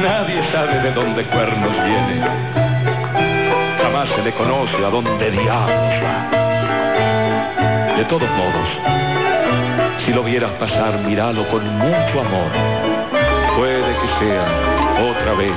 Nadie sabe de dónde cuernos viene. Jamás se le conoce a dónde diablos va. De todos modos, si lo vieras pasar, míralo con mucho amor. Puede que sea otra vez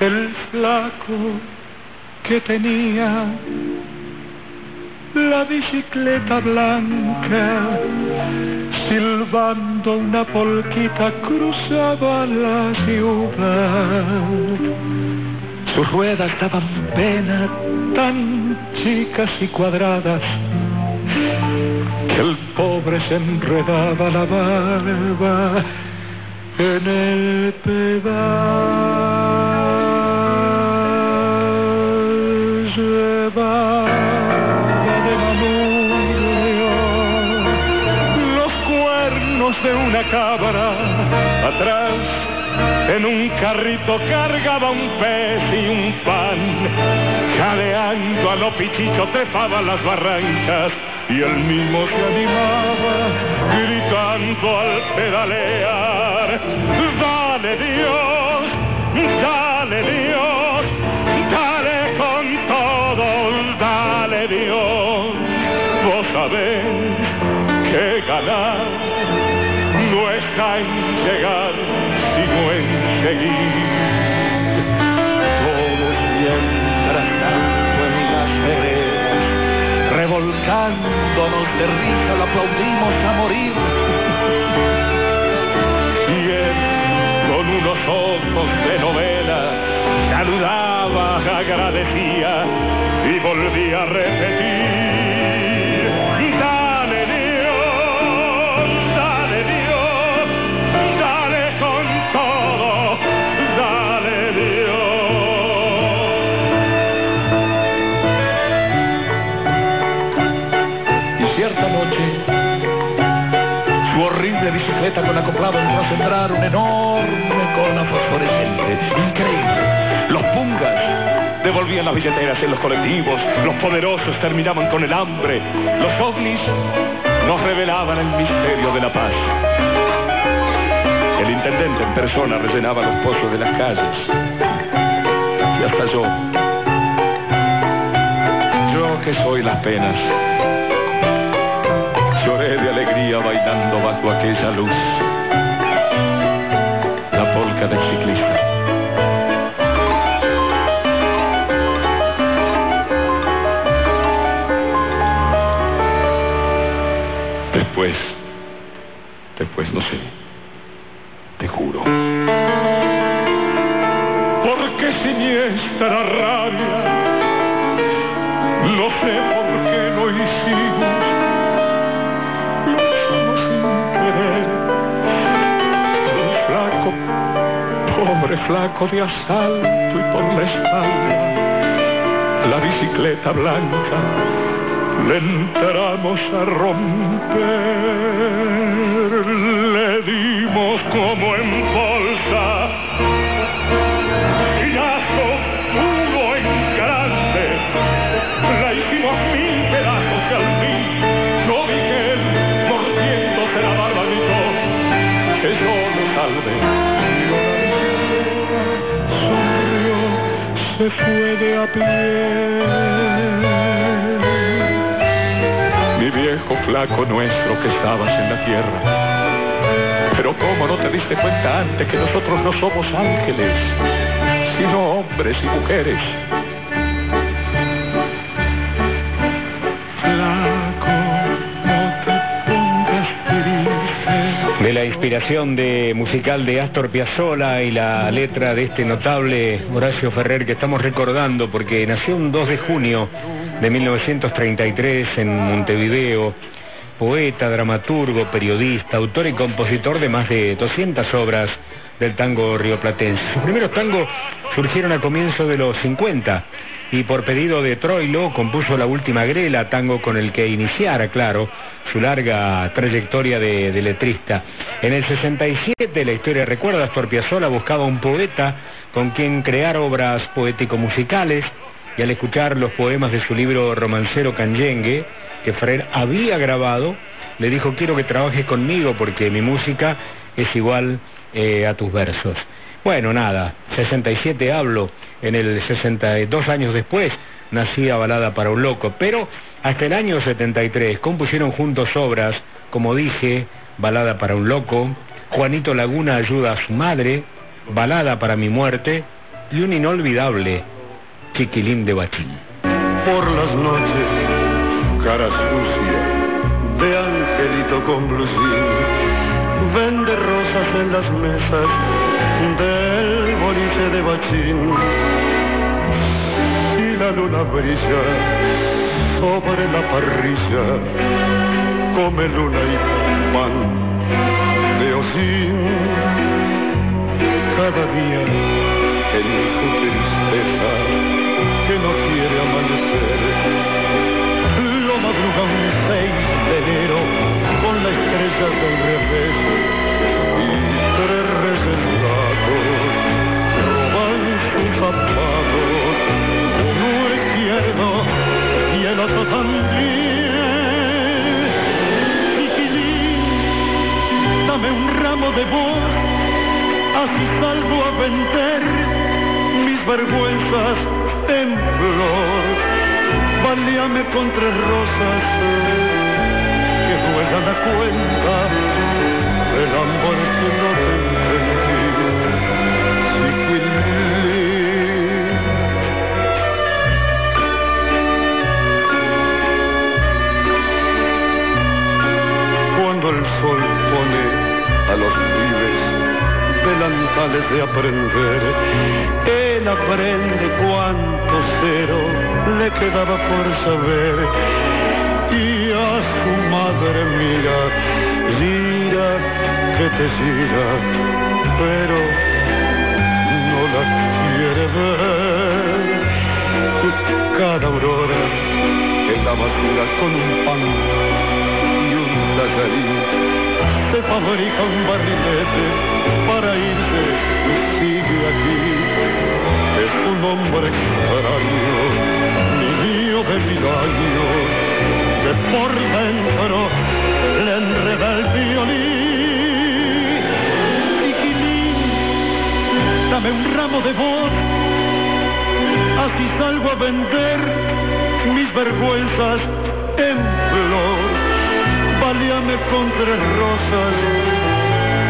el flaco que tenía la bicicleta blanca, silbando una polquita cruzaba la ciudad. Sus ruedas daban pena tan chicas y cuadradas que el pobre se enredaba la barba en el pedal. Llevaba de los cuernos de una cabra atrás en un carrito cargaba un pez y un pan jadeando a lo pichicho trepaba las barrancas y él mismo se animaba gritando al pedalear dale Dios dale Dios sabés que ganar no está en llegar sino en seguir. Todos mientras tanto en las veredas revolcándonos de risa lo aplaudimos a morir y él con unos ojos de novela saludaba, agradecía y volvía a repetir devolvían las billeteras en los colectivos, los poderosos terminaban con el hambre, los ovnis nos revelaban el misterio de la paz. El intendente en persona rellenaba los pozos de las calles. Y hasta yo, yo que soy las penas, Lloré de alegría bailando bajo aquella luz. Juro. porque siniestra rabia no sé por qué lo hicimos lo hicimos sin querer. Flaco pobre flaco de asalto y por la espalda la bicicleta blanca le entramos a romper como en bolsa Girazo, hubo en grande, la hicimos mil pedazos y al fin vi que él, mordiéndose la barba, gritó que yo lo salve. Sonrió, se fue de a pie. Mi viejo flaco nuestro que estabas en la tierra. Pero cómo no te diste cuenta antes que nosotros no somos ángeles, sino hombres y mujeres. De la inspiración de musical de Astor Piazzolla y la letra de este notable Horacio Ferrer que estamos recordando porque nació un 2 de junio de 1933 en Montevideo, poeta, dramaturgo, periodista, autor y compositor de más de 200 obras del tango rioplatense. Sus primeros tangos surgieron a comienzos de los 50 y por pedido de Troilo compuso la última grela, tango con el que iniciara, claro, su larga trayectoria de, letrista. En el 67, la historia recuerda, Astor Piazzolla buscaba un poeta con quien crear obras poético-musicales y al escuchar los poemas de su libro romancero Canyengue, que Ferrer había grabado, le dijo quiero que trabajes conmigo porque mi música es igual eh, a tus versos. Bueno, nada, 67 hablo, en el 62 años después nacía Balada para un Loco, pero hasta el año 73 compusieron juntos obras, como dije, Balada para un Loco, Juanito Laguna ayuda a su madre, Balada para mi muerte y un inolvidable Chiquilín de Bachín. Por las noches, con blusín, vende rosas en las mesas del boliche de Bachín. Y la luna brilla sobre la parrilla, come luna y pan de osín. Cada día en su tristeza que no quiere amanecer, lo madruga un 6 de enero con la estrella del revés y tres resendados roban sus zapatos, uno izquierdo y el otro también. Chiquilín, dame un ramo de voz, así salgo a vender mis vergüenzas en flor. Valíame con tres rosas juegan a cuenta del amor que no te entendí. Chiquilín. Cuando el sol pone a los pibes delantales de aprender, él aprende cuánto cero le quedaba por saber. Y su madre mira, gira que te gira, pero no la quiere ver. Cada aurora en la basura con un pan y un tallarín se fabrica un barrilete para irse y sigue aquí. Es un hombre extraño, niño de mil años, que por dentro le enreda el violín. Chiquilín, dame un ramo de voz, así salgo a vender mis vergüenzas en flor. Valíame con tres rosas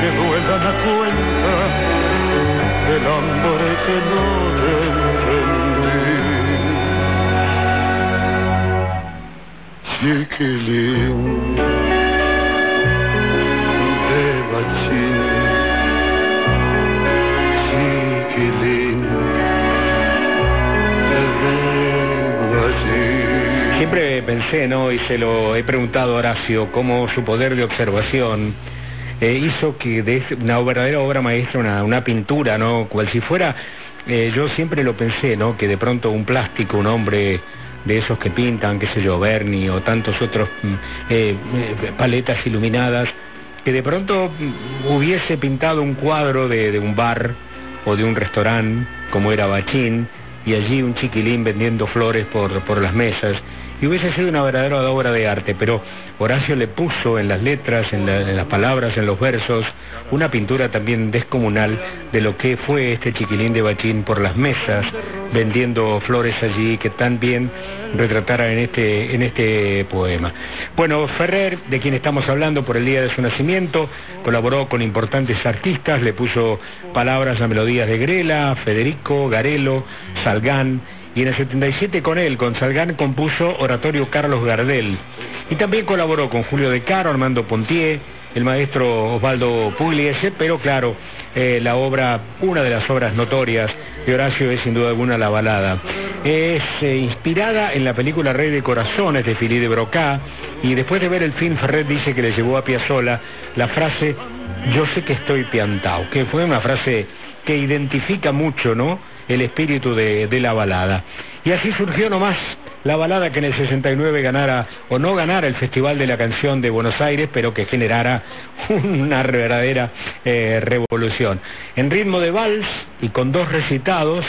que duelan a cuenta del hambre que no entendí. Siempre pensé, ¿no? Y se lo he preguntado a Horacio, cómo su poder de observación eh, hizo que de una verdadera obra maestra, una, una pintura, ¿no? Cual si fuera, eh, yo siempre lo pensé, ¿no? Que de pronto un plástico, un hombre de esos que pintan, qué sé yo, Bernie o tantos otros mm, eh, eh, paletas iluminadas, que de pronto mm, hubiese pintado un cuadro de, de un bar o de un restaurante como era Bachín y allí un chiquilín vendiendo flores por, por las mesas y hubiese sido una verdadera obra de arte, pero Horacio le puso en las letras, en, la- en las palabras, en los versos, una pintura también descomunal de lo que fue este chiquilín de Bachín por las mesas, vendiendo flores allí que tan bien retratara en este, en este poema. Bueno, Ferrer, de quien estamos hablando por el día de su nacimiento, colaboró con importantes artistas, le puso palabras a melodías de Grela, Federico, Garelo, Salgán, y en el 77 con él, con Salgán, compuso Oratorio Carlos Gardel. Y también colaboró con Julio De Caro, Armando Pontier, el maestro Osvaldo Pugliese, pero claro, eh, la obra, una de las obras notorias de Horacio es sin duda alguna La Balada. Es eh, inspirada en la película Rey de Corazones de Philippe de Broca, y después de ver el film, Ferret dice que le llevó a Piazzolla la frase yo sé que estoy piantao, que fue una frase que identifica mucho, ¿no? El espíritu de, la balada. Y así surgió nomás la balada que en el 69 ganara o no ganara el Festival de la Canción de Buenos Aires, pero que generara una verdadera eh, revolución. En ritmo de vals y con dos recitados,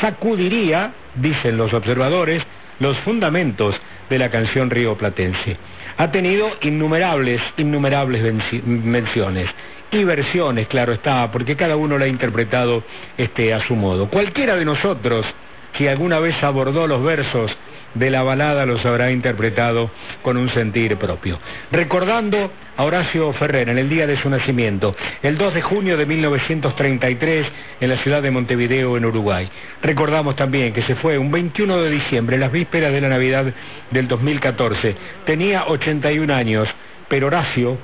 sacudiría, dicen los observadores, los fundamentos de la canción río platense. Ha tenido innumerables, innumerables menciones y versiones, claro está, porque cada uno la ha interpretado este, a su modo. Cualquiera de nosotros que alguna vez abordó los versos de la balada los habrá interpretado con un sentir propio. Recordando a Horacio Ferrer en el día de su nacimiento, el 2 de junio de 1933 en la ciudad de Montevideo, en Uruguay. Recordamos también que se fue un 21 de diciembre, las vísperas de la Navidad del 2014. Tenía 81 años, pero Horacio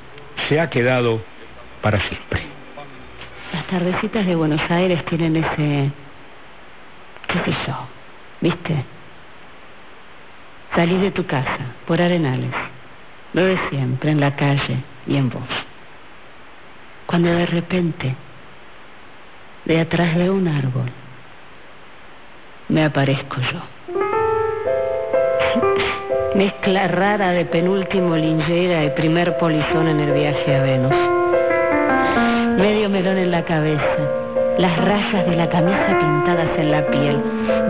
se ha quedado para siempre. Las tardecitas de Buenos Aires tienen ese... qué sé yo, ¿viste? Salí de tu casa, por Arenales, lo de siempre, en la calle y en vos. Cuando de repente, de atrás de un árbol, me aparezco yo. Mezcla rara de penúltimo lingera y primer polizón en el viaje a Venus. Medio melón en la cabeza las rayas de la camisa pintadas en la piel,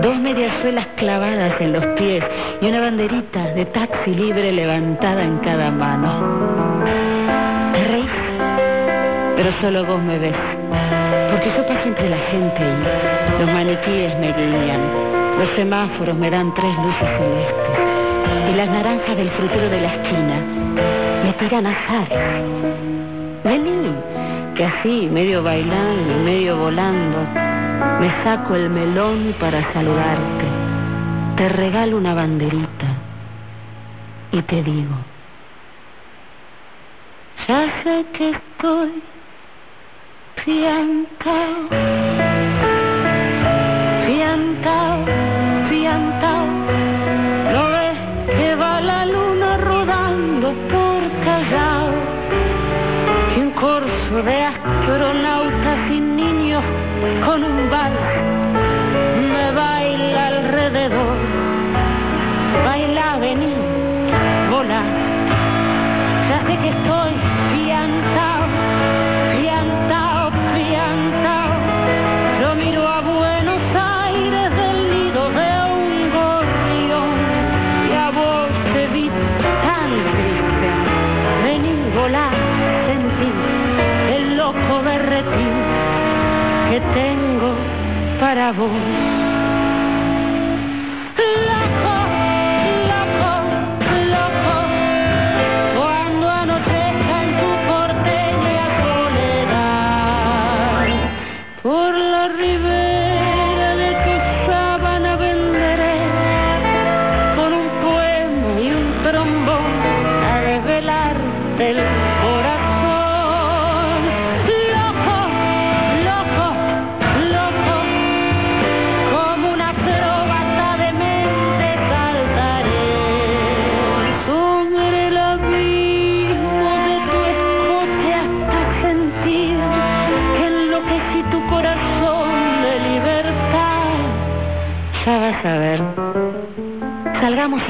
dos mediasuelas clavadas en los pies y una banderita de taxi libre levantada en cada mano. ¿Te? Pero solo vos me ves, porque yo paso entre la gente y los maniquíes me guiñan, los semáforos me dan tres luces celestes y las naranjas del frutero de la esquina me tiran azares. Vení, que así, medio bailando y medio volando, me saco el melón para saludarte, te regalo una banderita y te digo, ya sé que estoy fiantao, corso de astronautas y niños con un bar me baila alrededor. Baila, vení, vola. Ya sé que estoy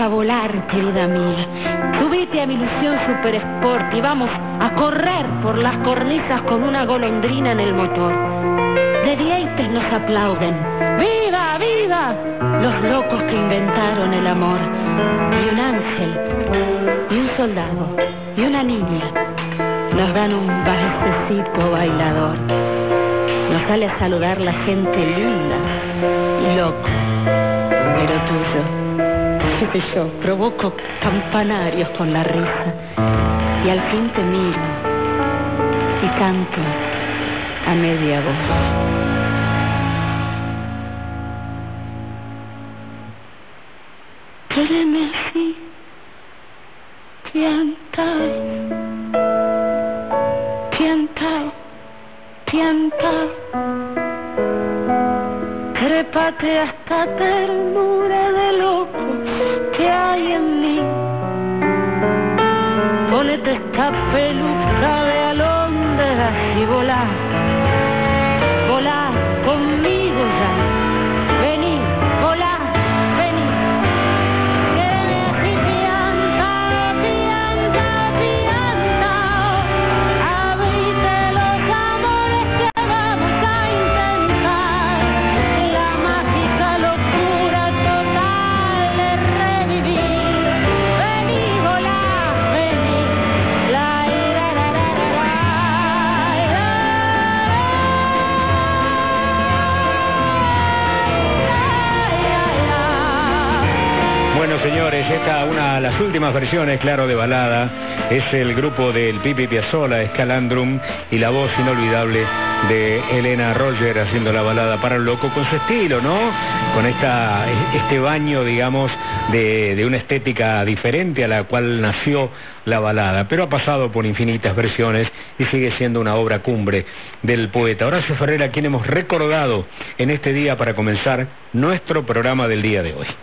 a volar, querida mía. Subite a mi ilusión super sport y vamos a correr por las cornisas con una golondrina en el motor. De dientes nos aplauden. ¡Viva, viva! Los locos que inventaron el amor. Y un ángel, y un soldado, y una niña nos dan un balsecito bailador. Nos sale a saludar la gente linda y loco, pero tuyo. Sé yo, provoco campanarios con la risa y al fin te miro y canto a media voz. Así, piantao, piantao, piantao. Trépate hasta ternura de que hay. Ponete esta peluca de alondra y volá señores, esta una de las últimas versiones, claro, de balada, es el grupo del Pipi Piazzolla, Escalandrum, y la voz inolvidable de Elena Roger haciendo la balada para el loco con su estilo, ¿no? Con esta, este baño, digamos, de, de una estética diferente a la cual nació la balada, pero ha pasado por infinitas versiones y sigue siendo una obra cumbre del poeta Horacio Ferrer, a quien hemos recordado en este día para comenzar nuestro programa del día de hoy.